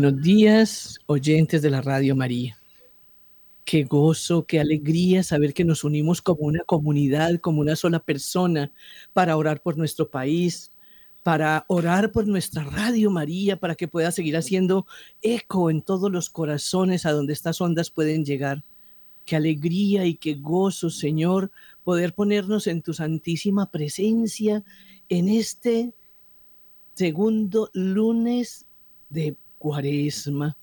Buenos días, oyentes de la Radio María. Qué gozo, qué alegría saber que nos unimos como una comunidad, como una sola persona, para orar por nuestro país, para orar por nuestra Radio María, para que pueda seguir haciendo eco en todos los corazones a donde estas ondas pueden llegar. Qué alegría y qué gozo, Señor, poder ponernos en tu santísima presencia en este segundo lunes de cuaresma.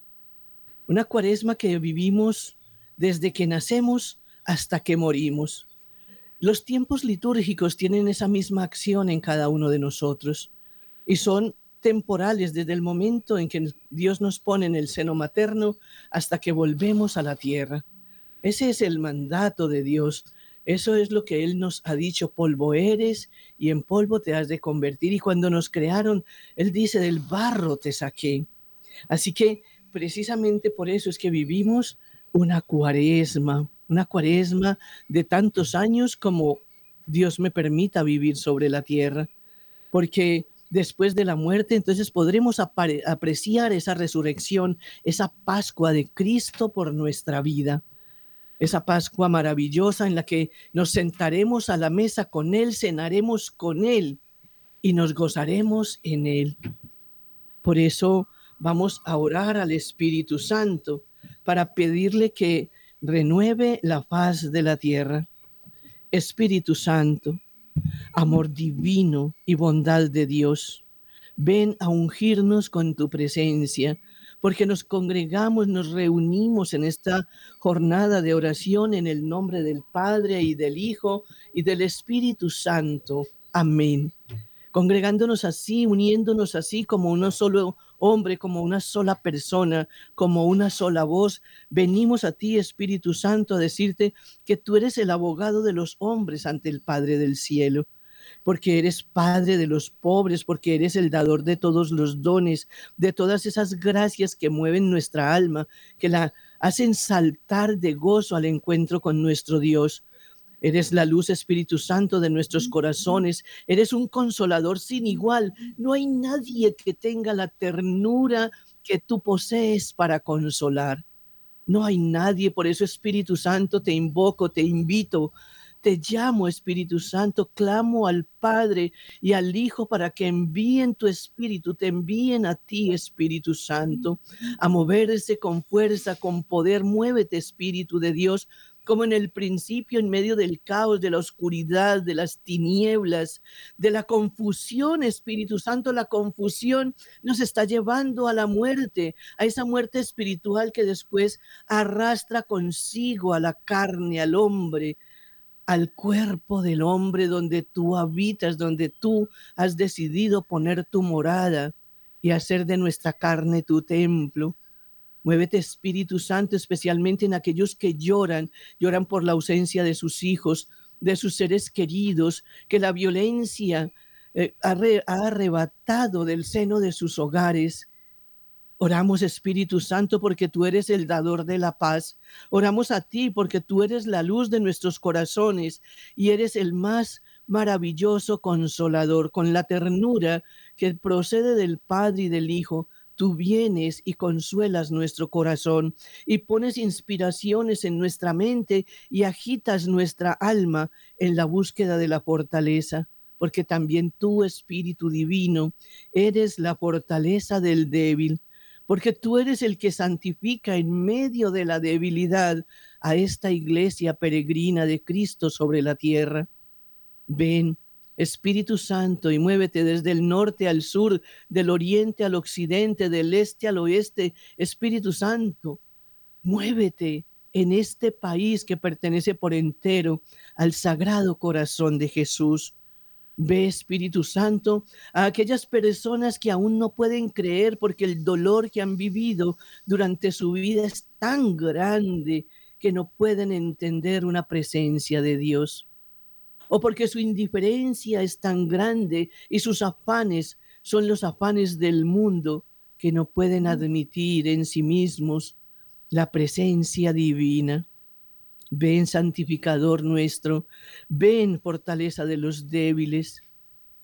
Una cuaresma que vivimos desde que nacemos hasta que morimos. Los tiempos litúrgicos tienen esa misma acción en cada uno de nosotros y son temporales desde el momento en que Dios nos pone en el seno materno hasta que volvemos a la tierra. Ese es el mandato de Dios. Eso es lo que Él nos ha dicho, polvo eres y en polvo te has de convertir. Y cuando nos crearon, Él dice, del barro te saqué. Así que precisamente por eso es que vivimos una cuaresma, una cuaresma de tantos años como Dios me permita vivir sobre la tierra, porque después de la muerte entonces podremos apreciar esa resurrección, esa Pascua de Cristo por nuestra vida, esa Pascua maravillosa en la que nos sentaremos a la mesa con Él, cenaremos con Él y nos gozaremos en Él. Por eso vamos a orar al Espíritu Santo para pedirle que renueve la faz de la tierra. Espíritu Santo, amor divino y bondad de Dios, ven a ungirnos con tu presencia, porque nos congregamos, nos reunimos en esta jornada de oración en el nombre del Padre y del Hijo y del Espíritu Santo. Amén. Congregándonos así, uniéndonos así como uno solo hombre, como una sola persona, como una sola voz. Venimos a ti, Espíritu Santo, a decirte que tú eres el abogado de los hombres ante el Padre del cielo porque eres Padre de los pobres, porque eres el dador de todos los dones, de todas esas gracias que mueven nuestra alma, que la hacen saltar de gozo al encuentro con nuestro Dios. Eres la luz, Espíritu Santo, de nuestros corazones. Eres un consolador sin igual. No hay nadie que tenga la ternura que tú posees para consolar. No hay nadie, por eso Espíritu Santo te invoco, te invito, te llamo Espíritu Santo, clamo al Padre y al Hijo para que envíen tu Espíritu, te envíen a ti Espíritu Santo, a moverse con fuerza, con poder. Muévete Espíritu de Dios, como en el principio, en medio del caos, de la oscuridad, de las tinieblas, de la confusión, Espíritu Santo, la confusión nos está llevando a la muerte, a esa muerte espiritual que después arrastra consigo a la carne, al hombre, al cuerpo del hombre donde tú habitas, donde tú has decidido poner tu morada y hacer de nuestra carne tu templo. Muévete Espíritu Santo, especialmente en aquellos que lloran, lloran por la ausencia de sus hijos, de sus seres queridos, que la violencia eh, ha, ha arrebatado del seno de sus hogares. Oramos Espíritu Santo porque tú eres el dador de la paz. Oramos a ti porque tú eres la luz de nuestros corazones y eres el más maravilloso consolador con la ternura que procede del Padre y del Hijo tú vienes y consuelas nuestro corazón y pones inspiraciones en nuestra mente y agitas nuestra alma en la búsqueda de la fortaleza, porque también tú, Espíritu Divino, eres la fortaleza del débil, porque tú eres el que santifica en medio de la debilidad a esta iglesia peregrina de Cristo sobre la tierra. Ven, Espíritu Santo, y muévete desde el norte al sur, del oriente al occidente, del este al oeste. Espíritu Santo, muévete en este país que pertenece por entero al sagrado corazón de Jesús. Ve, Espíritu Santo, a aquellas personas que aún no pueden creer porque el dolor que han vivido durante su vida es tan grande que no pueden entender una presencia de Dios o porque su indiferencia es tan grande y sus afanes son los afanes del mundo que no pueden admitir en sí mismos la presencia divina. Ven, santificador nuestro, ven, fortaleza de los débiles,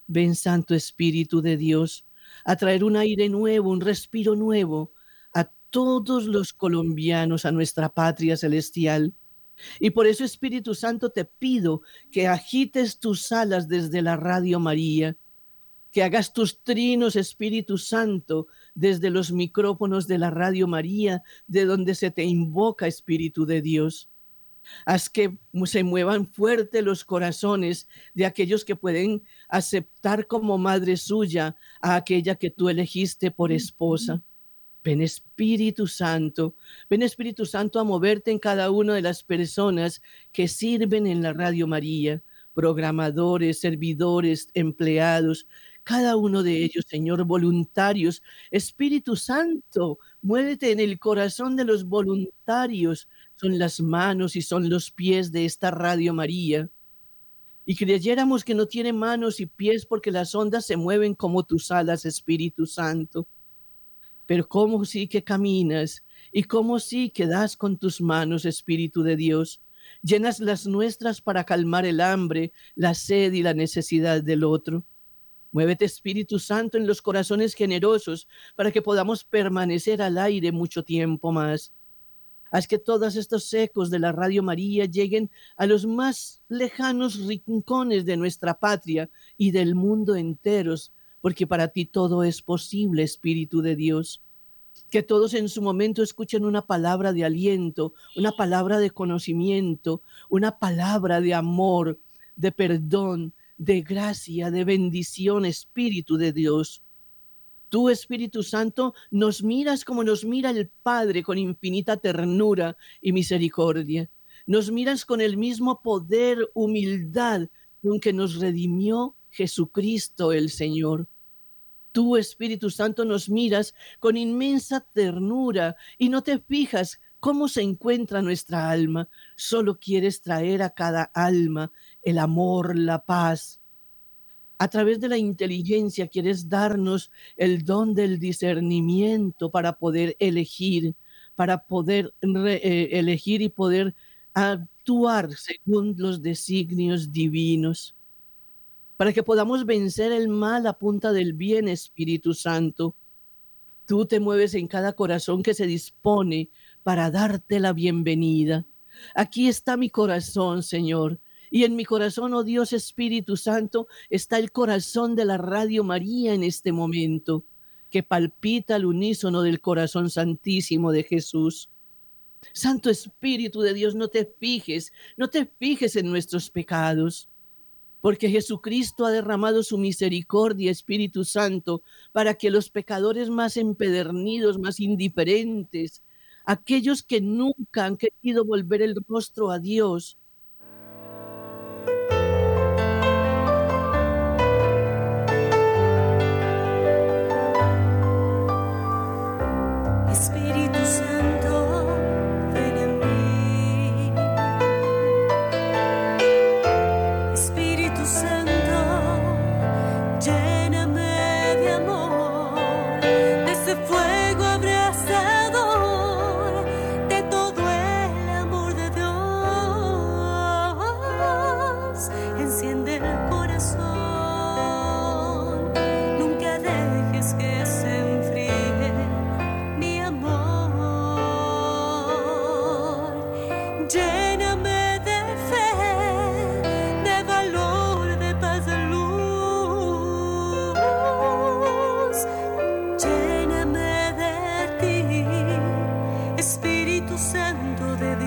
ven, Santo Espíritu de Dios, a traer un aire nuevo, un respiro nuevo todos los colombianos a nuestra patria celestial. Y por eso, Espíritu Santo, te pido que agites tus alas desde la Radio María, que hagas tus trinos, Espíritu Santo, desde los micrófonos de la Radio María, de donde se te invoca, Espíritu de Dios. Haz que se muevan fuerte los corazones de aquellos que pueden aceptar como madre suya a aquella que tú elegiste por esposa. Ven Espíritu Santo, ven Espíritu Santo a moverte en cada una de las personas que sirven en la Radio María, programadores, servidores, empleados, cada uno de ellos, Señor, voluntarios. Espíritu Santo, muévete en el corazón de los voluntarios. Son las manos y son los pies de esta Radio María. Y creyéramos que no tiene manos y pies porque las ondas se mueven como tus alas, Espíritu Santo. Pero cómo sí que caminas y cómo sí que das con tus manos, Espíritu de Dios. Llenas las nuestras para calmar el hambre, la sed y la necesidad del otro. Muévete Espíritu Santo en los corazones generosos para que podamos permanecer al aire mucho tiempo más. Haz que todos estos ecos de la Radio María lleguen a los más lejanos rincones de nuestra patria y del mundo enteros, porque para ti todo es posible, Espíritu de Dios. Que todos en su momento escuchen una palabra de aliento, una palabra de conocimiento, una palabra de amor, de perdón, de gracia, de bendición, Espíritu de Dios. Tú, Espíritu Santo, nos miras como nos mira el Padre con infinita ternura y misericordia. Nos miras con el mismo poder, humildad con que nos redimió Jesucristo el Señor. Tú, Espíritu Santo, nos miras con inmensa ternura y no te fijas cómo se encuentra nuestra alma. Solo quieres traer a cada alma el amor, la paz. A través de la inteligencia quieres darnos el don del discernimiento para poder elegir, para poder eh, elegir y poder actuar según los designios divinos, para que podamos vencer el mal a punta del bien, Espíritu Santo. Tú te mueves en cada corazón que se dispone para darte la bienvenida. Aquí está mi corazón, Señor y en mi corazón, oh Dios Espíritu Santo, está el corazón de la Radio María en este momento, que palpita al unísono del corazón santísimo de Jesús. Santo Espíritu de Dios, no te fijes, no te fijes en nuestros pecados, porque Jesucristo ha derramado su misericordia, Espíritu Santo, para que los pecadores más empedernidos, más indiferentes, aquellos que nunca han querido volver el rostro a Dios, en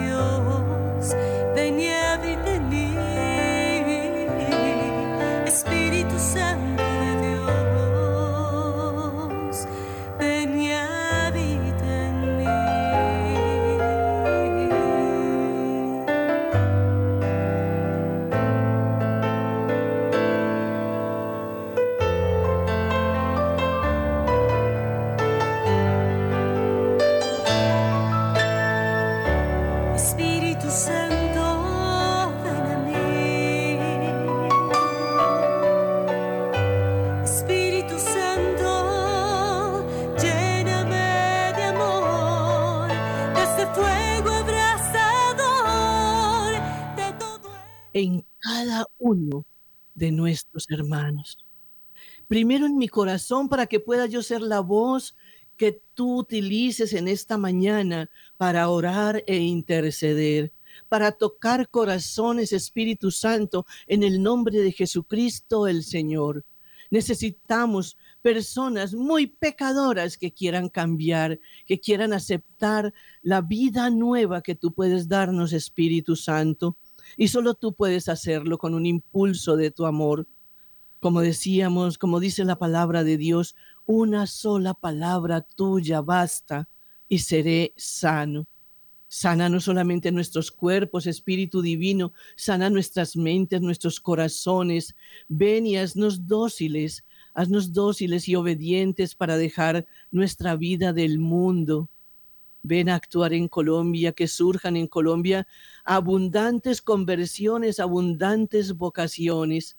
Primero en mi corazón para que pueda yo ser la voz que tú utilices en esta mañana para orar e interceder, para tocar corazones, Espíritu Santo, en el nombre de Jesucristo el Señor. Necesitamos personas muy pecadoras que quieran cambiar, que quieran aceptar la vida nueva que tú puedes darnos, Espíritu Santo. Y solo tú puedes hacerlo con un impulso de tu amor. Como decíamos, como dice la palabra de Dios, una sola palabra tuya basta y seré sano. Sana no solamente nuestros cuerpos, Espíritu Divino, sana nuestras mentes, nuestros corazones. Ven y haznos dóciles, haznos dóciles y obedientes para dejar nuestra vida del mundo. Ven a actuar en Colombia, que surjan en Colombia abundantes conversiones, abundantes vocaciones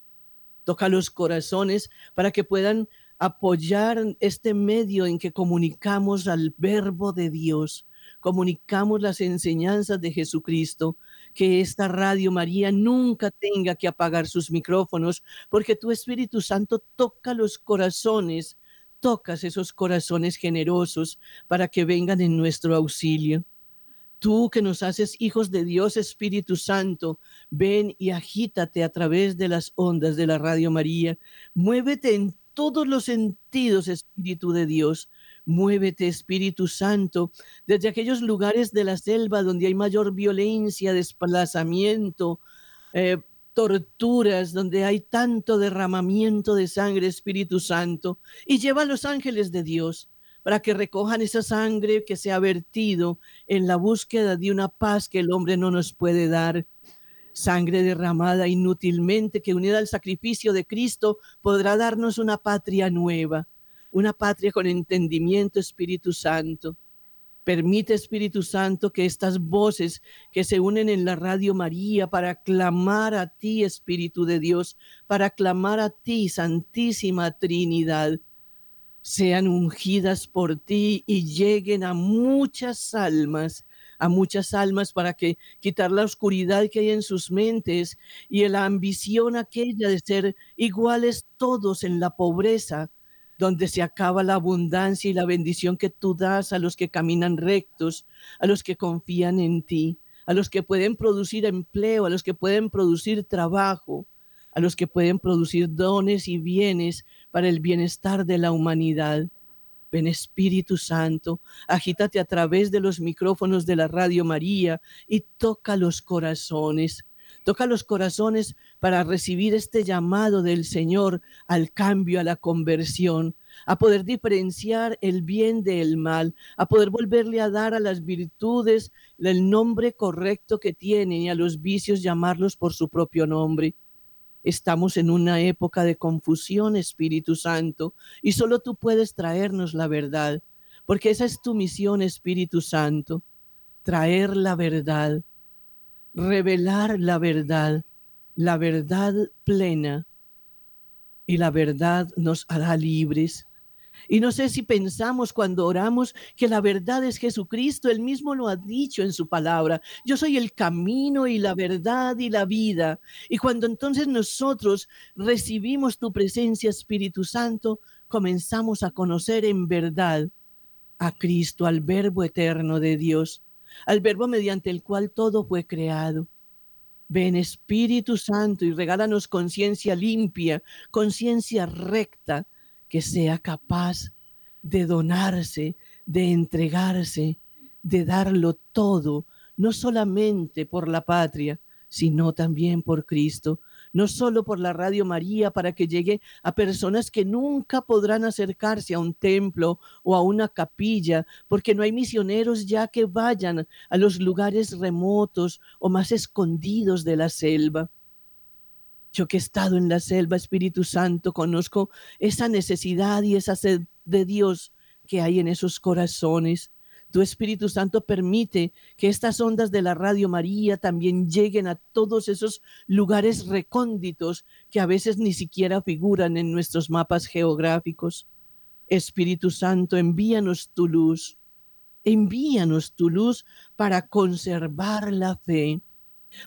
toca los corazones para que puedan apoyar este medio en que comunicamos al verbo de Dios, comunicamos las enseñanzas de Jesucristo, que esta Radio María nunca tenga que apagar sus micrófonos, porque tu Espíritu Santo toca los corazones, tocas esos corazones generosos para que vengan en nuestro auxilio. Tú que nos haces hijos de Dios Espíritu Santo, ven y agítate a través de las ondas de la Radio María. Muévete en todos los sentidos, Espíritu de Dios. Muévete, Espíritu Santo, desde aquellos lugares de la selva donde hay mayor violencia, desplazamiento, eh, torturas, donde hay tanto derramamiento de sangre, Espíritu Santo, y lleva a los ángeles de Dios para que recojan esa sangre que se ha vertido en la búsqueda de una paz que el hombre no nos puede dar. Sangre derramada inútilmente que unida al sacrificio de Cristo podrá darnos una patria nueva, una patria con entendimiento, Espíritu Santo. Permite, Espíritu Santo, que estas voces que se unen en la radio María para clamar a ti, Espíritu de Dios, para clamar a ti, Santísima Trinidad, sean ungidas por ti y lleguen a muchas almas, a muchas almas para que quitar la oscuridad que hay en sus mentes y la ambición aquella de ser iguales todos en la pobreza, donde se acaba la abundancia y la bendición que tú das a los que caminan rectos, a los que confían en ti, a los que pueden producir empleo, a los que pueden producir trabajo, a los que pueden producir dones y bienes para el bienestar de la humanidad. Ven Espíritu Santo, agítate a través de los micrófonos de la Radio María y toca los corazones. Toca los corazones para recibir este llamado del Señor al cambio, a la conversión, a poder diferenciar el bien del mal, a poder volverle a dar a las virtudes el nombre correcto que tienen y a los vicios llamarlos por su propio nombre. Estamos en una época de confusión, Espíritu Santo, y solo tú puedes traernos la verdad, porque esa es tu misión, Espíritu Santo, traer la verdad, revelar la verdad, la verdad plena, y la verdad nos hará libres. Y no sé si pensamos cuando oramos que la verdad es Jesucristo, Él mismo lo ha dicho en su palabra. Yo soy el camino y la verdad y la vida. Y cuando entonces nosotros recibimos tu presencia, Espíritu Santo, comenzamos a conocer en verdad a Cristo, al Verbo eterno de Dios, al Verbo mediante el cual todo fue creado. Ven Espíritu Santo y regálanos conciencia limpia, conciencia recta, que sea capaz de donarse, de entregarse, de darlo todo, no solamente por la patria, sino también por Cristo, no solo por la Radio María para que llegue a personas que nunca podrán acercarse a un templo o a una capilla, porque no hay misioneros ya que vayan a los lugares remotos o más escondidos de la selva. Yo que he estado en la selva, Espíritu Santo, conozco esa necesidad y esa sed de Dios que hay en esos corazones. Tu Espíritu Santo permite que estas ondas de la Radio María también lleguen a todos esos lugares recónditos que a veces ni siquiera figuran en nuestros mapas geográficos. Espíritu Santo, envíanos tu luz. Envíanos tu luz para conservar la fe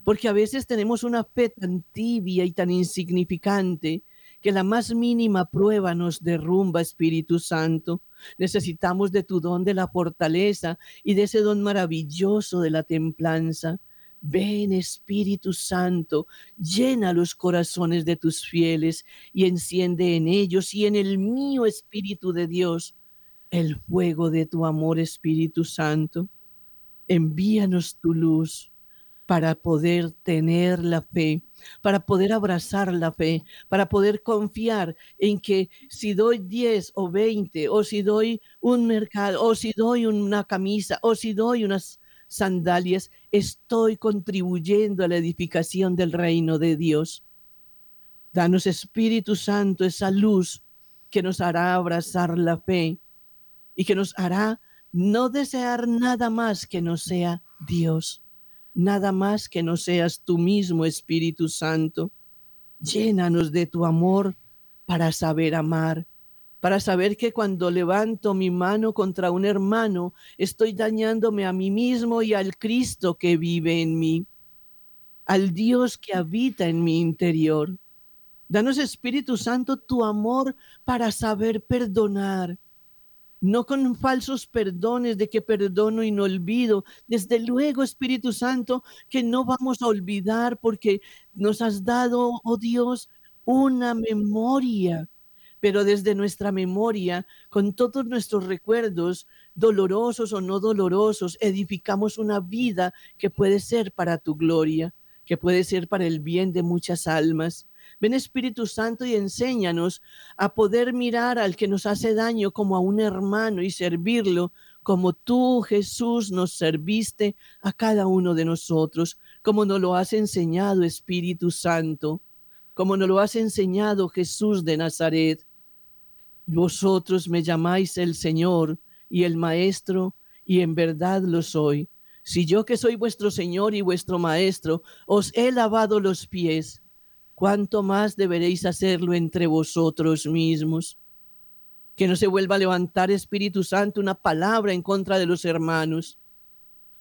porque a veces tenemos una fe tan tibia y tan insignificante que la más mínima prueba nos derrumba, Espíritu Santo. Necesitamos de tu don de la fortaleza y de ese don maravilloso de la templanza. Ven Espíritu Santo, llena los corazones de tus fieles y enciende en ellos y en el mío Espíritu de Dios el fuego de tu amor Espíritu Santo. Envíanos tu luz para poder tener la fe, para poder abrazar la fe, para poder confiar en que si doy 10 o 20, o si doy un mercado, o si doy una camisa, o si doy unas sandalias, estoy contribuyendo a la edificación del reino de Dios. Danos Espíritu Santo esa luz que nos hará abrazar la fe y que nos hará no desear nada más que no sea Dios, nada más que no seas tú mismo, Espíritu Santo. Llénanos de tu amor para saber amar, para saber que cuando levanto mi mano contra un hermano, estoy dañándome a mí mismo y al Cristo que vive en mí, al Dios que habita en mi interior. Danos, Espíritu Santo, tu amor para saber perdonar, no con falsos perdones de que perdono y no olvido. Desde luego, Espíritu Santo, que no vamos a olvidar porque nos has dado, oh Dios, una memoria pero desde nuestra memoria, con todos nuestros recuerdos, dolorosos o no dolorosos, edificamos una vida que puede ser para tu gloria, que puede ser para el bien de muchas almas. Ven Espíritu Santo y enséñanos a poder mirar al que nos hace daño como a un hermano y servirlo como tú, Jesús, nos serviste a cada uno de nosotros, como nos lo has enseñado, Espíritu Santo, como nos lo has enseñado, Jesús de Nazaret. Vosotros me llamáis el Señor y el Maestro, y en verdad lo soy. Si yo que soy vuestro Señor y vuestro Maestro, os he lavado los pies, ¿cuánto más deberéis hacerlo entre vosotros mismos? Que no se vuelva a levantar Espíritu Santo una palabra en contra de los hermanos,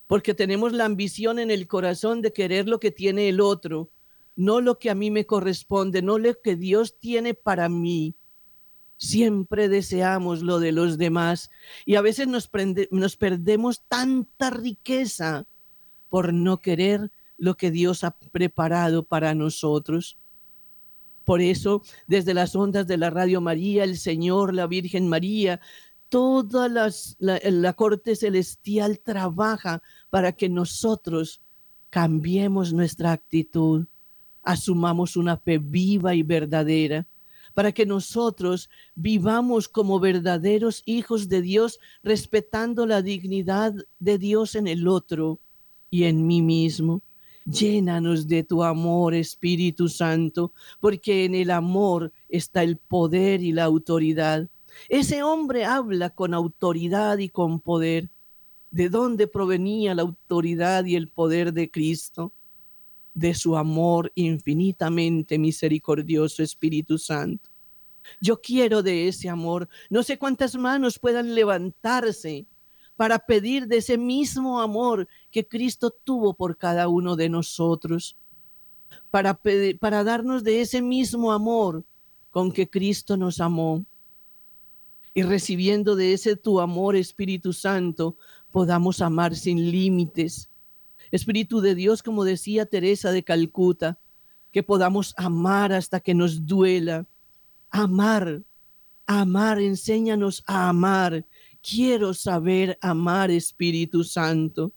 porque tenemos la ambición en el corazón de querer lo que tiene el otro, no lo que a mí me corresponde, no lo que Dios tiene para mí. Siempre deseamos lo de los demás y a veces nos, nos perdemos tanta riqueza por no querer lo que Dios ha preparado para nosotros. Por eso, desde las ondas de la Radio María, el Señor, la Virgen María, toda la corte celestial trabaja para que nosotros cambiemos nuestra actitud, asumamos una fe viva y verdadera para que nosotros vivamos como verdaderos hijos de Dios, respetando la dignidad de Dios en el otro y en mí mismo. Llénanos de tu amor, Espíritu Santo, porque en el amor está el poder y la autoridad. Ese hombre habla con autoridad y con poder. ¿De dónde provenía la autoridad y el poder de Cristo? de su amor infinitamente misericordioso Espíritu Santo. Yo quiero de ese amor. No sé cuántas manos puedan levantarse para pedir de ese mismo amor que Cristo tuvo por cada uno de nosotros, para, para darnos de ese mismo amor con que Cristo nos amó. Y recibiendo de ese tu amor, Espíritu Santo, podamos amar sin límites, Espíritu de Dios, como decía Teresa de Calcuta, que podamos amar hasta que nos duela. Amar, amar, enséñanos a amar. Quiero saber amar, Espíritu Santo.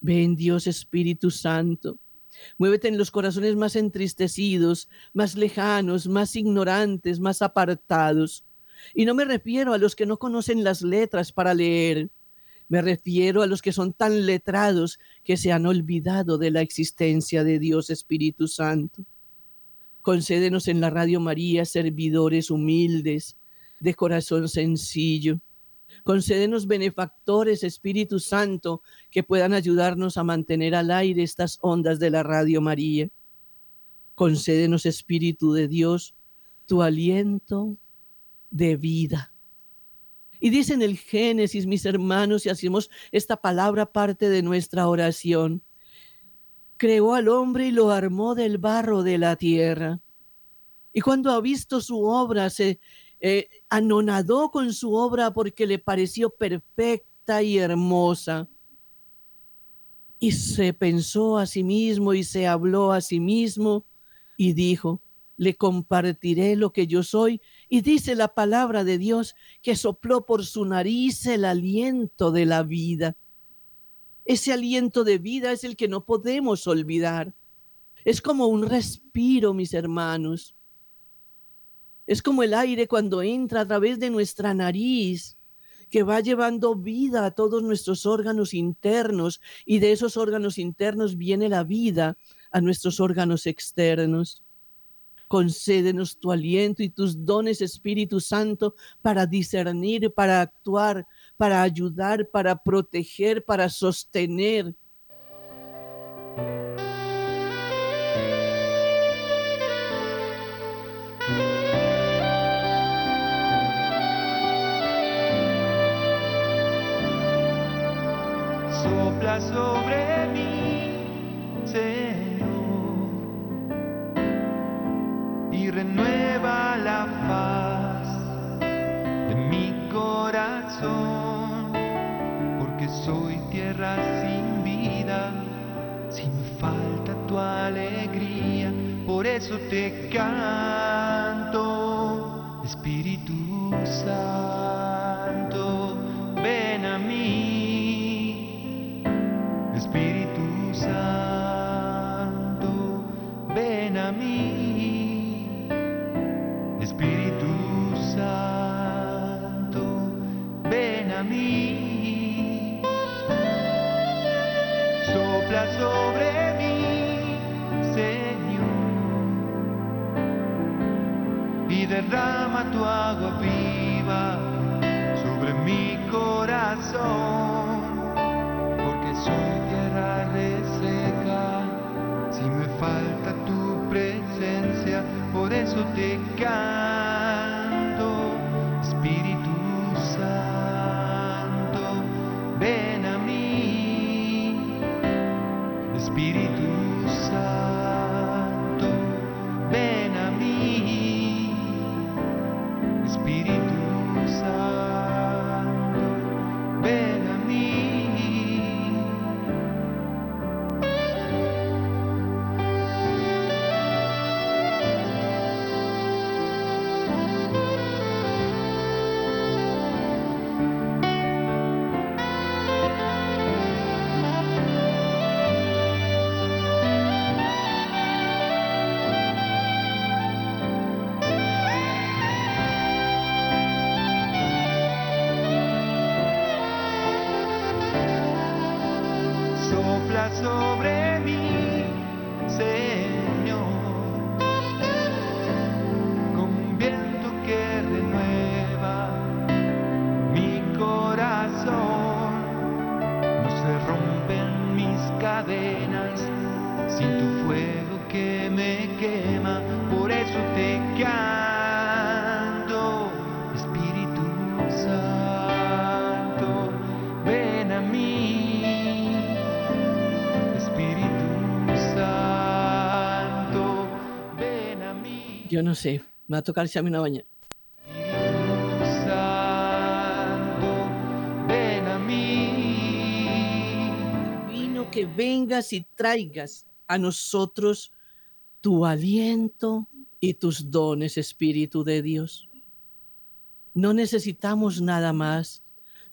Ven Dios Espíritu Santo. Muévete en los corazones más entristecidos, más lejanos, más ignorantes, más apartados. Y no me refiero a los que no conocen las letras para leer, me refiero a los que son tan letrados que se han olvidado de la existencia de Dios Espíritu Santo. Concédenos en la Radio María servidores humildes, de corazón sencillo. Concédenos benefactores, Espíritu Santo, que puedan ayudarnos a mantener al aire estas ondas de la Radio María. Concédenos, Espíritu de Dios, tu aliento de vida. Y dice en el Génesis, mis hermanos, y hacemos esta palabra parte de nuestra oración, creó al hombre y lo armó del barro de la tierra. Y cuando ha visto su obra, se eh, anonadó con su obra porque le pareció perfecta y hermosa. Y se pensó a sí mismo y se habló a sí mismo y dijo, le compartiré lo que yo soy. Y dice la palabra de Dios que sopló por su nariz el aliento de la vida. Ese aliento de vida es el que no podemos olvidar. Es como un respiro, mis hermanos. Es como el aire cuando entra a través de nuestra nariz, que va llevando vida a todos nuestros órganos internos y de esos órganos internos viene la vida a nuestros órganos externos. Concédenos tu aliento y tus dones, Espíritu Santo, para discernir, para actuar, para ayudar, para proteger, para sostener. Sopla sobre mí, renueva la paz de mi corazón, porque soy tierra sin vida, si me falta tu alegría, por eso te canto, Espíritu Santo, Espíritu Santo, ven a mí. sobre mí, Señor, y derrama tu agua viva sobre mi corazón, porque soy por eso te canto, Yo no sé, me va a tocar echarme una baña. Santo, ven a mí. Vino que vengas y traigas a nosotros tu aliento y tus dones, Espíritu de Dios. No necesitamos nada más.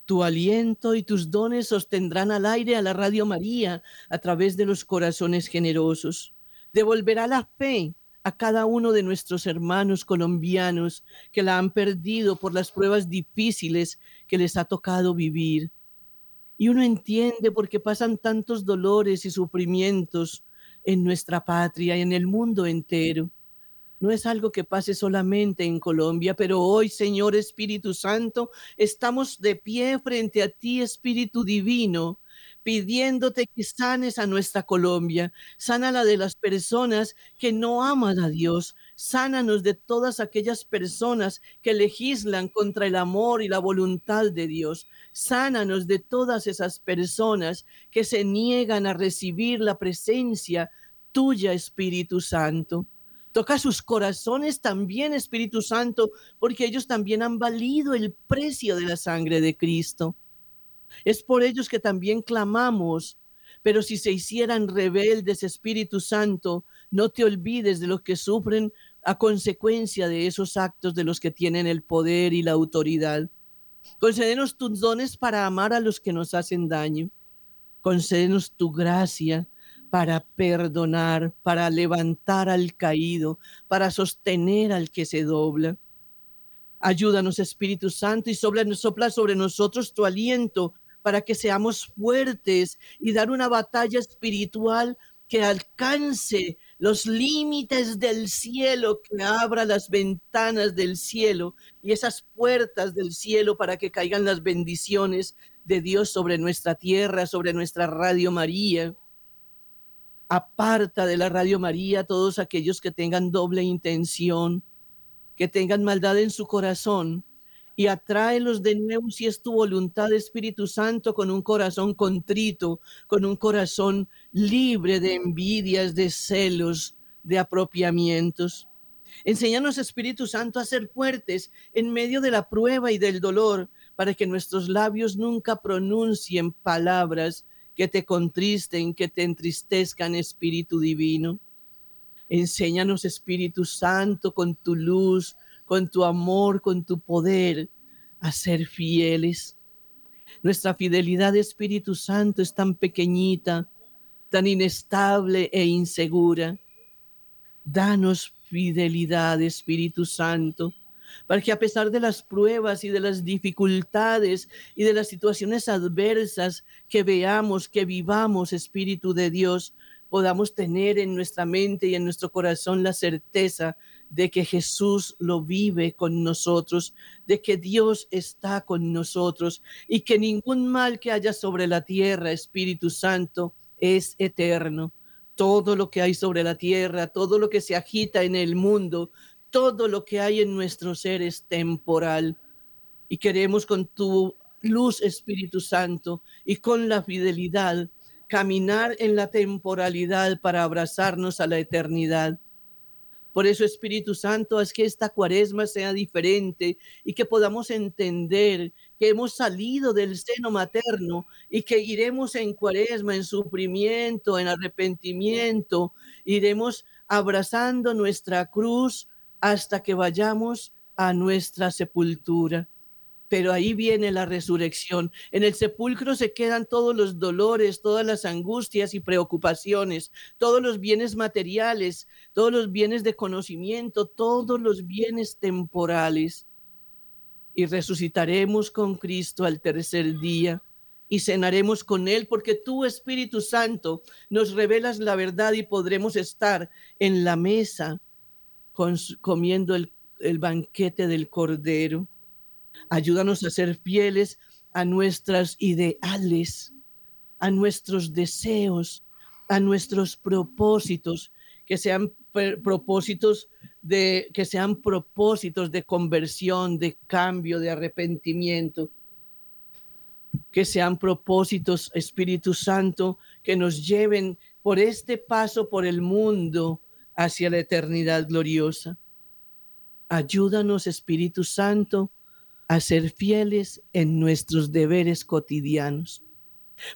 Tu aliento y tus dones sostendrán al aire a la Radio María a través de los corazones generosos. Devolverá la fe a cada uno de nuestros hermanos colombianos que la han perdido por las pruebas difíciles que les ha tocado vivir. Y uno entiende por qué pasan tantos dolores y sufrimientos en nuestra patria y en el mundo entero. No es algo que pase solamente en Colombia, pero hoy, Señor Espíritu Santo, estamos de pie frente a ti, Espíritu Divino, pidiéndote que sanes a nuestra Colombia, sana la de las personas que no aman a Dios, sánanos de todas aquellas personas que legislan contra el amor y la voluntad de Dios, sánanos de todas esas personas que se niegan a recibir la presencia tuya, Espíritu Santo. Toca sus corazones también, Espíritu Santo, porque ellos también han valido el precio de la sangre de Cristo. Es por ellos que también clamamos, pero si se hicieran rebeldes, Espíritu Santo, no te olvides de los que sufren a consecuencia de esos actos de los que tienen el poder y la autoridad. Concédenos tus dones para amar a los que nos hacen daño. Concédenos tu gracia para perdonar, para levantar al caído, para sostener al que se dobla. Ayúdanos, Espíritu Santo, y sopla sobre nosotros tu aliento para que seamos fuertes y dar una batalla espiritual que alcance los límites del cielo, que abra las ventanas del cielo y esas puertas del cielo para que caigan las bendiciones de Dios sobre nuestra tierra, sobre nuestra Radio María. Aparta de la Radio María todos aquellos que tengan doble intención, que tengan maldad en su corazón y atráelos de nuevo si es tu voluntad, Espíritu Santo, con un corazón contrito, con un corazón libre de envidias, de celos, de apropiamientos. Enséñanos, Espíritu Santo, a ser fuertes en medio de la prueba y del dolor, para que nuestros labios nunca pronuncien palabras que te contristen, que te entristezcan, Espíritu Divino. Enséñanos, Espíritu Santo, con tu luz, con tu amor, con tu poder, a ser fieles. Nuestra fidelidad, Espíritu Santo, es tan pequeñita, tan inestable e insegura. Danos fidelidad, Espíritu Santo, para que a pesar de las pruebas y de las dificultades y de las situaciones adversas que veamos, que vivamos, Espíritu de Dios, podamos tener en nuestra mente y en nuestro corazón la certeza de que Jesús lo vive con nosotros, de que Dios está con nosotros y que ningún mal que haya sobre la tierra, Espíritu Santo, es eterno. Todo lo que hay sobre la tierra, todo lo que se agita en el mundo, todo lo que hay en nuestro ser es temporal. Y queremos con tu luz, Espíritu Santo, y con la fidelidad, caminar en la temporalidad para abrazarnos a la eternidad. Por eso, Espíritu Santo, es que esta cuaresma sea diferente y que podamos entender que hemos salido del seno materno y que iremos en cuaresma, en sufrimiento, en arrepentimiento, iremos abrazando nuestra cruz hasta que vayamos a nuestra sepultura pero ahí viene la resurrección. En el sepulcro se quedan todos los dolores, todas las angustias y preocupaciones, todos los bienes materiales, todos los bienes de conocimiento, todos los bienes temporales. Y resucitaremos con Cristo al tercer día y cenaremos con Él, porque tú, Espíritu Santo, nos revelas la verdad y podremos estar en la mesa comiendo el, el banquete del Cordero. Ayúdanos a ser fieles a nuestras ideales, a nuestros deseos, a nuestros propósitos, que sean propósitos de que sean propósitos de conversión, de cambio, de arrepentimiento, que sean propósitos, Espíritu Santo, que nos lleven por este paso por el mundo hacia la eternidad gloriosa. Ayúdanos, Espíritu Santo, a ser fieles en nuestros deberes cotidianos.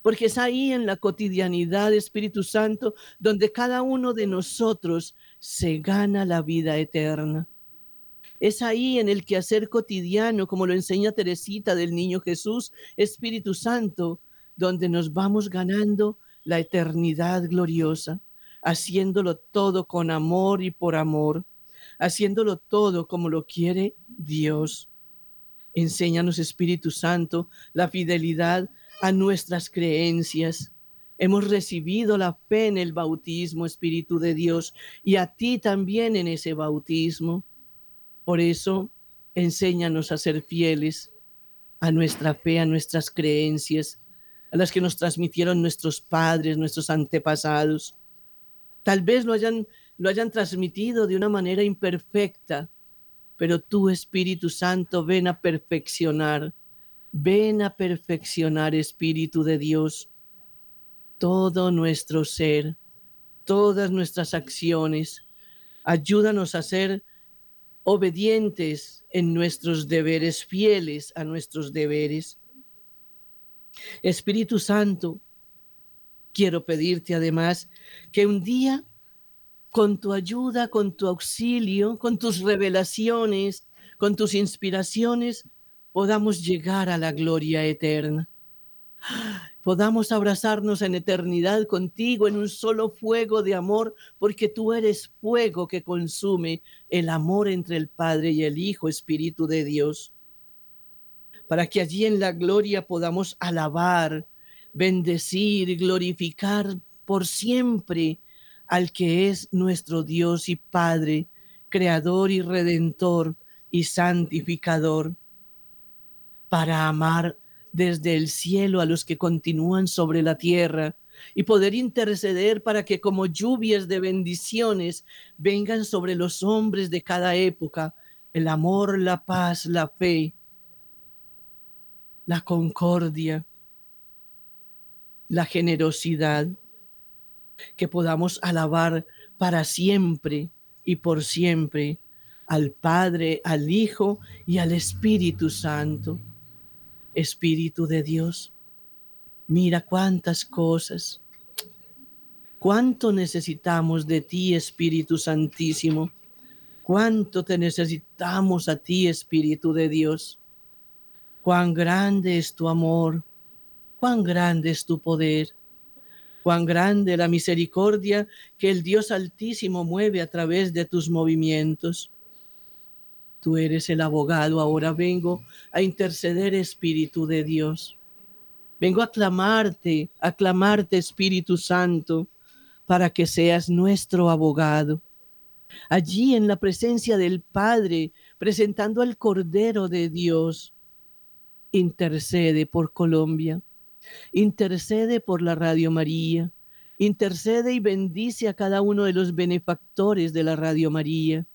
Porque es ahí en la cotidianidad, Espíritu Santo, donde cada uno de nosotros se gana la vida eterna. Es ahí en el quehacer cotidiano, como lo enseña Teresita del Niño Jesús, Espíritu Santo, donde nos vamos ganando la eternidad gloriosa, haciéndolo todo con amor y por amor, haciéndolo todo como lo quiere Dios. Enséñanos, Espíritu Santo, la fidelidad a nuestras creencias. Hemos recibido la fe en el bautismo, Espíritu de Dios, y a ti también en ese bautismo. Por eso, enséñanos a ser fieles a nuestra fe, a nuestras creencias, a las que nos transmitieron nuestros padres, nuestros antepasados. Tal vez lo hayan, lo hayan transmitido de una manera imperfecta, pero tú, Espíritu Santo, ven a perfeccionar, ven a perfeccionar, Espíritu de Dios, todo nuestro ser, todas nuestras acciones, Ayúdanos a ser obedientes en nuestros deberes, fieles a nuestros deberes. Espíritu Santo, quiero pedirte además que un día, con tu ayuda, con tu auxilio, con tus revelaciones, con tus inspiraciones, podamos llegar a la gloria eterna. Podamos abrazarnos en eternidad contigo en un solo fuego de amor, porque tú eres fuego que consume el amor entre el Padre y el Hijo, Espíritu de Dios. Para que allí en la gloria podamos alabar, bendecir, glorificar por siempre al que es nuestro Dios y Padre, Creador y Redentor y Santificador, para amar desde el cielo a los que continúan sobre la tierra y poder interceder para que como lluvias de bendiciones vengan sobre los hombres de cada época el amor, la paz, la fe, la concordia, la generosidad, que podamos alabar para siempre y por siempre al Padre, al Hijo y al Espíritu Santo. Espíritu de Dios, mira cuántas cosas, cuánto necesitamos de ti, Espíritu Santísimo, cuánto te necesitamos a ti, Espíritu de Dios. Cuán grande es tu amor, cuán grande es tu poder, cuán grande la misericordia que el Dios Altísimo mueve a través de tus movimientos. Tú eres el abogado, ahora vengo a interceder, Espíritu de Dios. Vengo a clamarte, a clamarte, Espíritu Santo, para que seas nuestro abogado. Allí en la presencia del Padre, presentando al Cordero de Dios, intercede por Colombia, intercede por la Radio María, intercede y bendice a cada uno de los benefactores de la Radio María.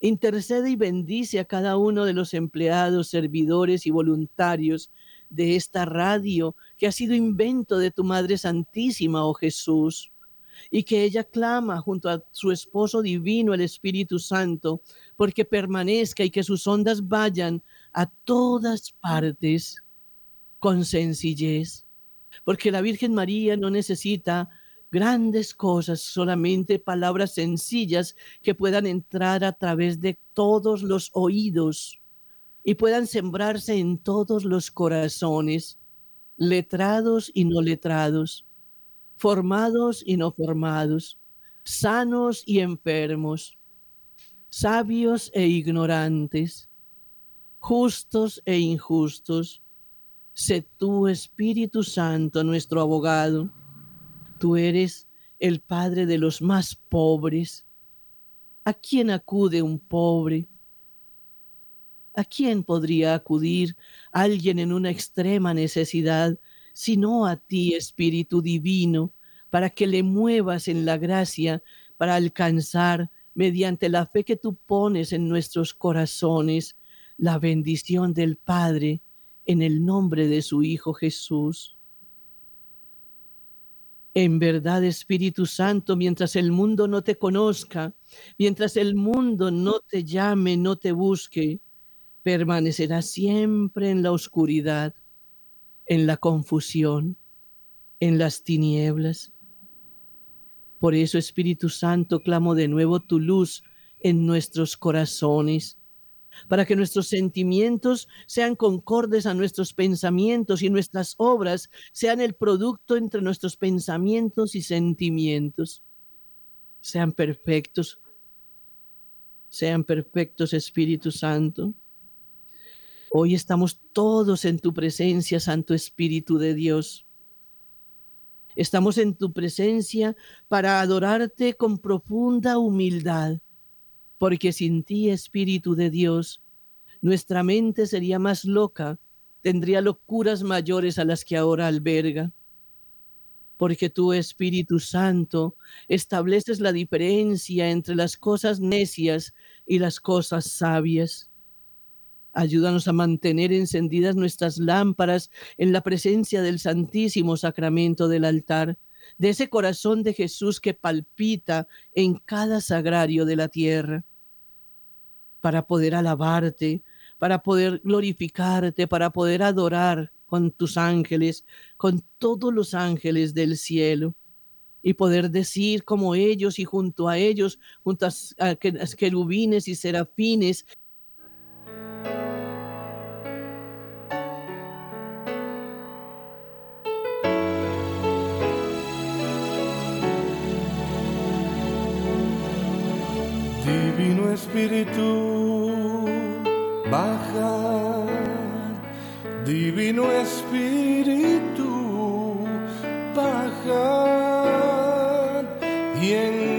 Intercede y bendice a cada uno de los empleados, servidores y voluntarios de esta radio que ha sido invento de tu Madre Santísima, oh Jesús, y que ella clama junto a su esposo divino, el Espíritu Santo, porque permanezca y que sus ondas vayan a todas partes con sencillez, porque la Virgen María no necesita grandes cosas, solamente palabras sencillas que puedan entrar a través de todos los oídos y puedan sembrarse en todos los corazones, letrados y no letrados, formados y no formados, sanos y enfermos, sabios e ignorantes, justos e injustos. Sé tú, Espíritu Santo, nuestro abogado Tú eres el Padre de los más pobres. ¿A quién acude un pobre? ¿A quién podría acudir alguien en una extrema necesidad, sino a ti, Espíritu Divino, para que le muevas en la gracia para alcanzar, mediante la fe que tú pones en nuestros corazones, la bendición del Padre en el nombre de su Hijo Jesús? En verdad, Espíritu Santo, mientras el mundo no te conozca, mientras el mundo no te llame, no te busque, permanecerá siempre en la oscuridad, en la confusión, en las tinieblas. Por eso, Espíritu Santo, clamo de nuevo tu luz en nuestros corazones para que nuestros sentimientos sean concordes a nuestros pensamientos y nuestras obras sean el producto entre nuestros pensamientos y sentimientos. Sean perfectos, sean perfectos Espíritu Santo. Hoy estamos todos en tu presencia, Santo Espíritu de Dios. Estamos en tu presencia para adorarte con profunda humildad porque sin ti, Espíritu de Dios, nuestra mente sería más loca, tendría locuras mayores a las que ahora alberga. Porque tú, Espíritu Santo, estableces la diferencia entre las cosas necias y las cosas sabias. Ayúdanos a mantener encendidas nuestras lámparas en la presencia del Santísimo Sacramento del altar de ese corazón de Jesús que palpita en cada sagrario de la tierra, para poder alabarte, para poder glorificarte, para poder adorar con tus ángeles, con todos los ángeles del cielo. Y poder decir como ellos y junto a ellos, junto a querubines y serafines, Espíritu, baja, Divino Espíritu, baja, y en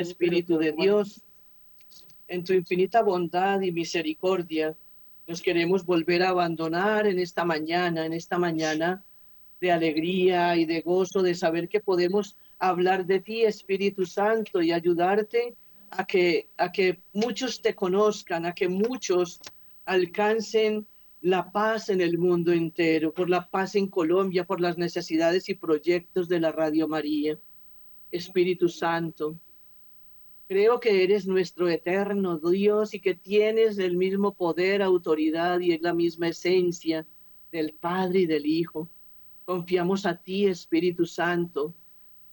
Espíritu de Dios, en tu infinita bondad y misericordia, nos queremos volver a abandonar en esta mañana, en esta mañana de alegría y de gozo, de saber que podemos hablar de ti, Espíritu Santo, y ayudarte a que, a que muchos te conozcan, a que muchos alcancen la paz en el mundo entero, por la paz en Colombia, por las necesidades y proyectos de la Radio María. Espíritu Santo, Creo que eres nuestro eterno Dios y que tienes el mismo poder, autoridad y la misma esencia del Padre y del Hijo. Confiamos a ti, Espíritu Santo.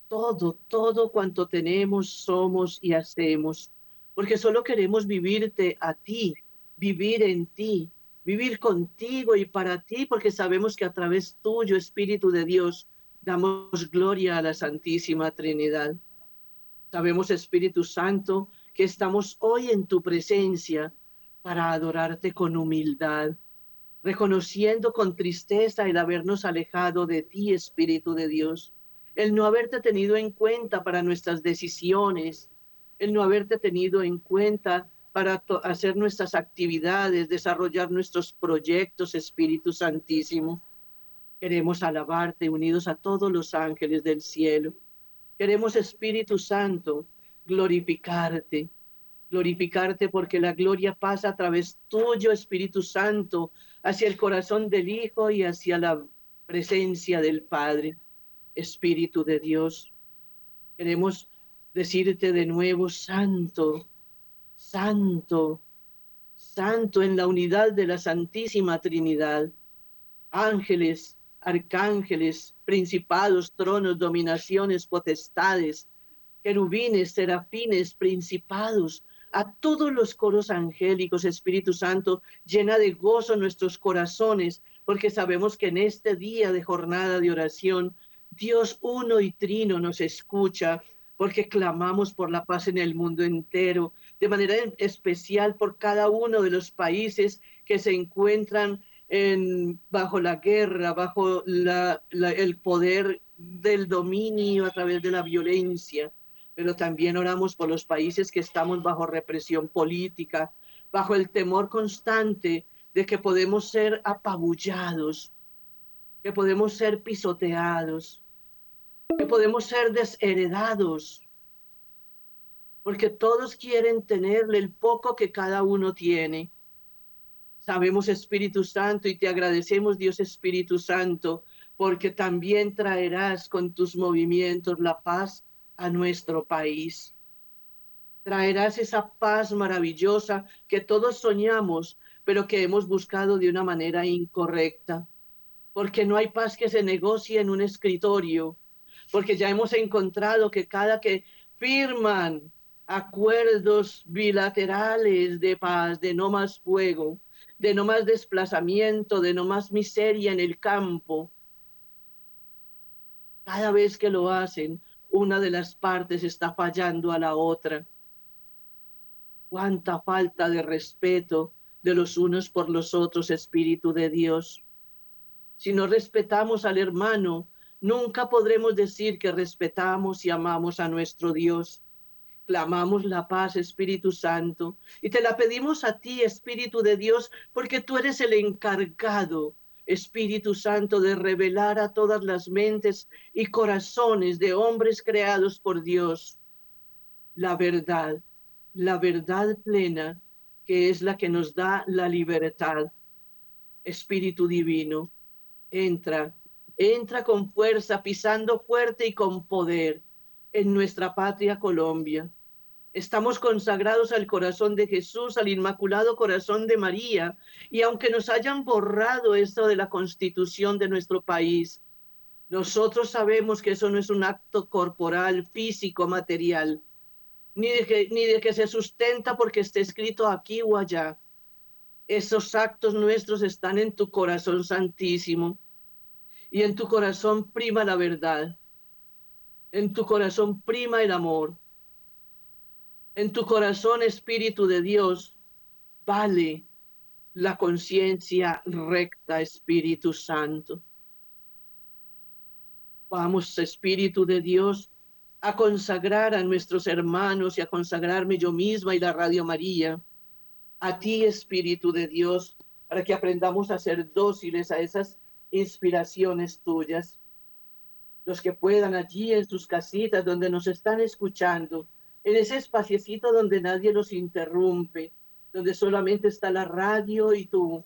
Todo, todo cuanto tenemos, somos y hacemos, porque solo queremos vivirte a ti, vivir en ti, vivir contigo y para ti, porque sabemos que a través tuyo, Espíritu de Dios, damos gloria a la Santísima Trinidad. Sabemos, Espíritu Santo, que estamos hoy en tu presencia para adorarte con humildad, reconociendo con tristeza el habernos alejado de ti, Espíritu de Dios, el no haberte tenido en cuenta para nuestras decisiones, el no haberte tenido en cuenta para hacer nuestras actividades, desarrollar nuestros proyectos, Espíritu Santísimo. Queremos alabarte unidos a todos los ángeles del cielo. Queremos, Espíritu Santo, glorificarte, glorificarte porque la gloria pasa a través tuyo, Espíritu Santo, hacia el corazón del Hijo y hacia la presencia del Padre, Espíritu de Dios. Queremos decirte de nuevo, Santo, Santo, Santo en la unidad de la Santísima Trinidad. Ángeles, arcángeles, principados, tronos, dominaciones, potestades, querubines, serafines, principados, a todos los coros angélicos, Espíritu Santo, llena de gozo nuestros corazones, porque sabemos que en este día de jornada de oración Dios uno y trino nos escucha porque clamamos por la paz en el mundo entero, de manera especial por cada uno de los países que se encuentran en, bajo la guerra, bajo la, el poder del dominio a través de la violencia, pero también oramos por los países que estamos bajo represión política, bajo el temor constante de que podemos ser apabullados, que podemos ser pisoteados, que podemos ser desheredados, porque todos quieren tenerle el poco que cada uno tiene. Sabemos Espíritu Santo y te agradecemos Dios Espíritu Santo, porque también traerás con tus movimientos la paz a nuestro país. Traerás esa paz maravillosa que todos soñamos, pero que hemos buscado de una manera incorrecta. Porque no hay paz que se negocie en un escritorio, porque ya hemos encontrado que cada que firman acuerdos bilaterales de paz, de no más fuego, de no más desplazamiento, de no más miseria en el campo, cada vez que lo hacen, una de las partes está fallando a la otra. Cuánta falta de respeto de los unos por los otros, Espíritu de Dios. Si no respetamos al hermano, nunca podremos decir que respetamos y amamos a nuestro Dios. Clamamos la paz, Espíritu Santo, y te la pedimos a ti, Espíritu de Dios, porque tú eres el encargado Espíritu Santo, de revelar a todas las mentes y corazones de hombres creados por Dios la verdad, la verdad plena, que es la que nos da la libertad. Espíritu Divino, entra, entra con fuerza, pisando fuerte y con poder en nuestra patria Colombia. Estamos consagrados al corazón de Jesús, al Inmaculado Corazón de María, y aunque nos hayan borrado esto de la constitución de nuestro país, nosotros sabemos que eso no es un acto corporal, físico, material, ni de que, ni de que se sustenta porque esté escrito aquí o allá. Esos actos nuestros están en tu corazón santísimo y en tu corazón prima la verdad, en tu corazón prima el amor en tu corazón, Espíritu de Dios, vale la conciencia recta, Espíritu Santo. Vamos, Espíritu de Dios, a consagrar a nuestros hermanos y a consagrarme yo misma y la Radio María, a ti, Espíritu de Dios, para que aprendamos a ser dóciles a esas inspiraciones tuyas. Los que puedan allí en sus casitas donde nos están escuchando, en ese espaciecito donde nadie los interrumpe, donde solamente está la radio y tú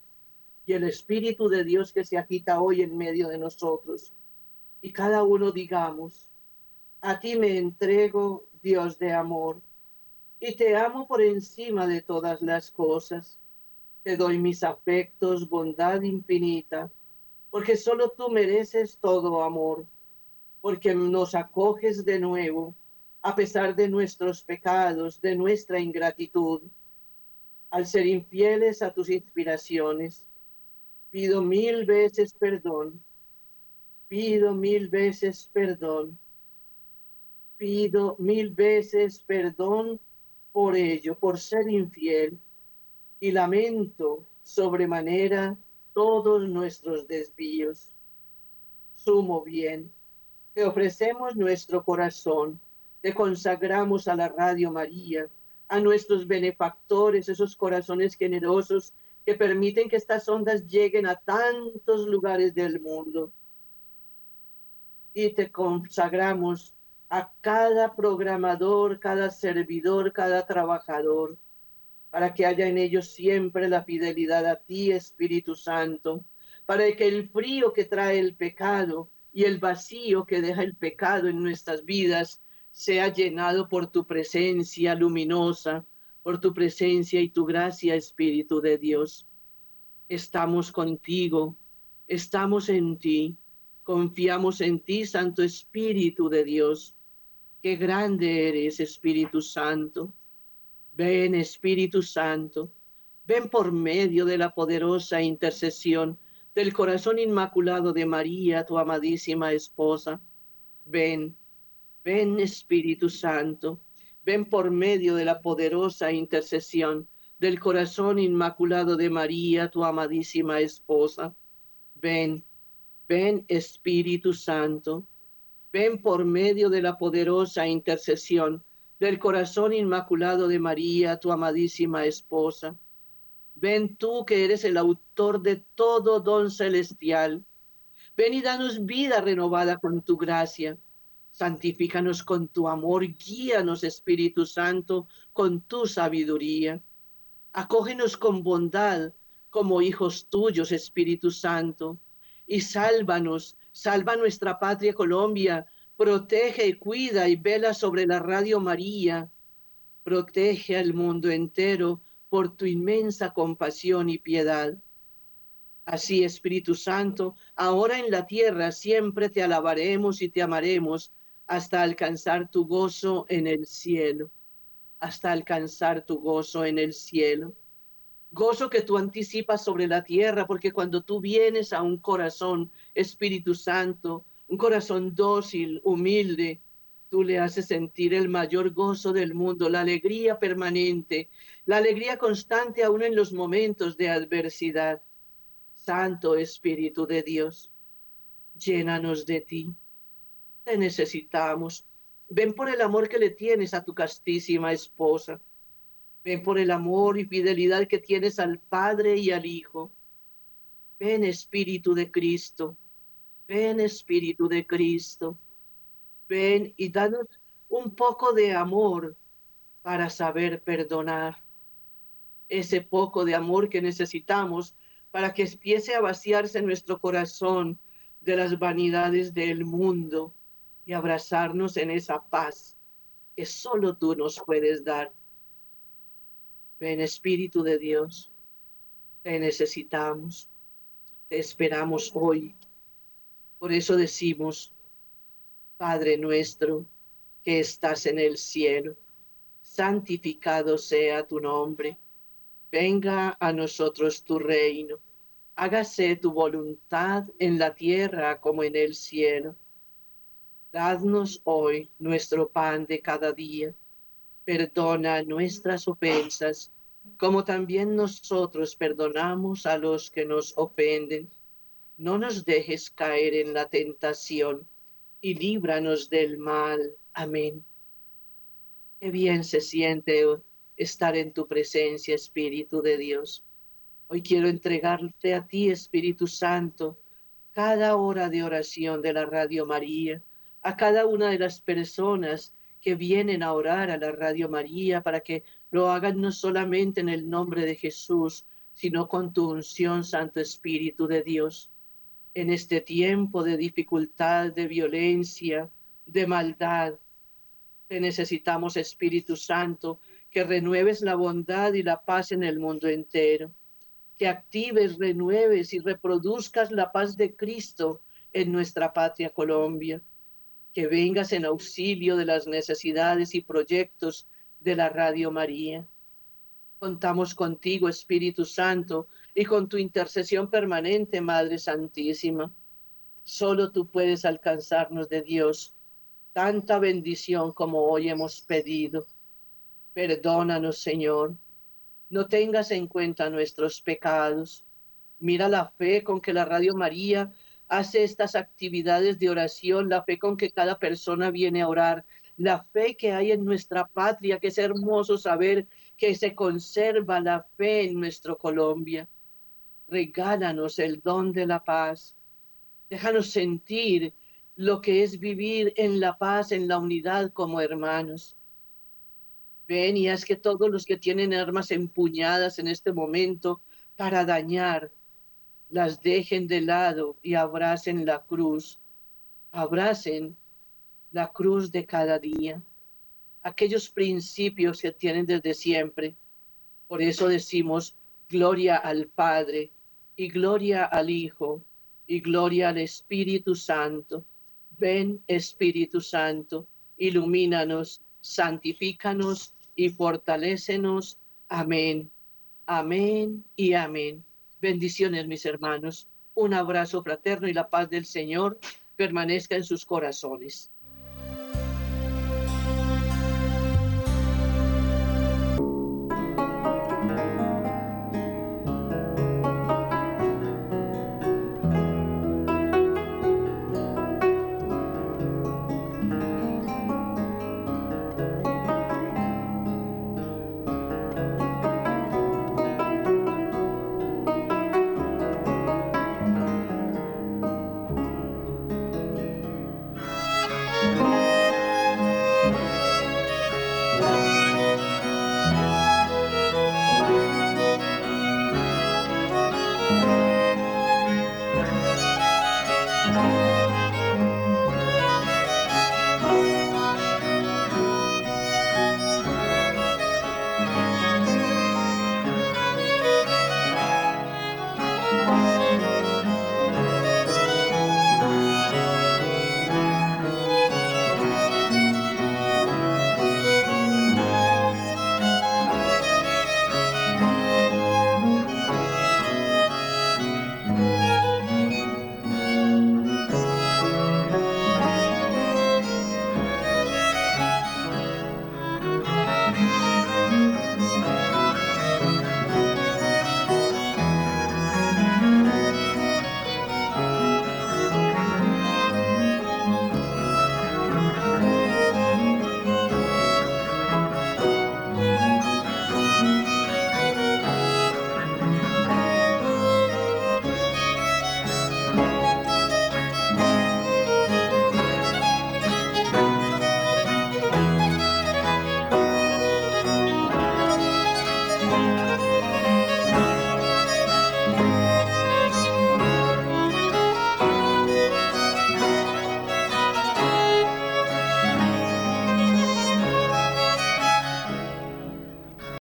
y el Espíritu de Dios que se agita hoy en medio de nosotros. Y cada uno digamos, a ti me entrego, Dios de amor, y te amo por encima de todas las cosas. Te doy mis afectos, bondad infinita, porque solo tú mereces todo amor, porque nos acoges de nuevo a pesar de nuestros pecados, de nuestra ingratitud, al ser infieles a tus inspiraciones. Pido mil veces perdón, pido mil veces perdón, pido mil veces perdón por ello, por ser infiel, y lamento sobremanera todos nuestros desvíos. Sumo bien, te ofrecemos nuestro corazón te consagramos a la Radio María, a nuestros benefactores, esos corazones generosos que permiten que estas ondas lleguen a tantos lugares del mundo. Y te consagramos a cada programador, cada servidor, cada trabajador, para que haya en ellos siempre la fidelidad a ti, Espíritu Santo, para que el frío que trae el pecado y el vacío que deja el pecado en nuestras vidas sea llenado por tu presencia luminosa, por tu presencia y tu gracia, Espíritu de Dios. Estamos contigo, estamos en ti, confiamos en ti, Santo Espíritu de Dios. Qué grande eres, Espíritu Santo. Ven, Espíritu Santo, ven por medio de la poderosa intercesión del corazón inmaculado de María, tu amadísima esposa Ven, ven Espíritu Santo, ven por medio de la poderosa intercesión del corazón inmaculado de María, tu amadísima esposa. Ven, ven Espíritu Santo, ven por medio de la poderosa intercesión del corazón inmaculado de María, tu amadísima esposa. Ven tú que eres el autor de todo don celestial. Ven y danos vida renovada con tu gracia. Santifícanos con tu amor, guíanos Espíritu Santo con tu sabiduría. Acógenos con bondad como hijos tuyos, Espíritu Santo, y sálvanos, salva nuestra patria Colombia, protege y cuida y vela sobre la Radio María, protege al mundo entero por tu inmensa compasión y piedad. Así, Espíritu Santo, ahora en la tierra siempre te alabaremos y te amaremos hasta alcanzar tu gozo en el cielo, hasta alcanzar tu gozo en el cielo. Gozo que tú anticipas sobre la tierra, porque cuando tú vienes a un corazón, Espíritu Santo, un corazón dócil, humilde, tú le haces sentir el mayor gozo del mundo, la alegría permanente, la alegría constante aún en los momentos de adversidad. Santo Espíritu de Dios, llénanos de ti. Necesitamos. Ven por el amor que le tienes a tu castísima esposa. Ven por el amor y fidelidad que tienes al Padre y al Hijo. Ven Espíritu de Cristo Ven Espíritu de Cristo, ven y danos un poco de amor para saber perdonar. Ese poco de amor que necesitamos para que empiece a vaciarse nuestro corazón de las vanidades del mundo y abrazarnos en esa paz que solo tú nos puedes dar. Ven Espíritu de Dios, te necesitamos, te esperamos hoy por eso decimos, Padre nuestro que estás en el cielo, santificado sea tu nombre, venga a nosotros tu reino, hágase tu voluntad en la tierra como en el cielo. Dadnos hoy nuestro pan de cada día, perdona nuestras ofensas, como también nosotros perdonamos a los que nos ofenden no nos dejes caer en la tentación y líbranos del mal. Amén. Qué bien se siente estar en tu presencia, Espíritu de Dios. Hoy quiero entregarte a ti, Espíritu Santo, cada hora de oración de la Radio María, a cada una de las personas que vienen a orar a la Radio María para que lo hagan no solamente en el nombre de Jesús, sino con tu unción, Santo Espíritu de Dios en este tiempo de dificultad, de violencia, de maldad. Te necesitamos, Espíritu Santo, que renueves la bondad y la paz en el mundo entero, que actives, renueves y reproduzcas la paz de Cristo en nuestra patria Colombia, que vengas en auxilio de las necesidades y proyectos de la Radio María. Contamos contigo, Espíritu Santo, y con tu intercesión permanente, Madre Santísima. Solo tú puedes alcanzarnos de Dios tanta bendición como hoy hemos pedido. Perdónanos, Señor. No tengas en cuenta nuestros pecados. Mira la fe con que la Radio María hace estas actividades de oración, la fe con que cada persona viene a orar, la fe que hay en nuestra patria, que es hermoso saber que se conserva la fe en nuestro Colombia. Regálanos el don de la paz. Déjanos sentir lo que es vivir en la paz, en la unidad como hermanos. Ven y haz que todos los que tienen armas empuñadas en este momento para dañar, las dejen de lado y abracen la cruz. Abracen la cruz de cada día aquellos principios que tienen desde siempre. Por eso decimos gloria al Padre y gloria al Hijo y gloria al Espíritu Santo. Ven Espíritu Santo, ilumínanos, santifícanos y fortalécenos. Amén. Amén y amén. Bendiciones, mis hermanos. Un abrazo fraterno y la paz del Señor permanezca en sus corazones.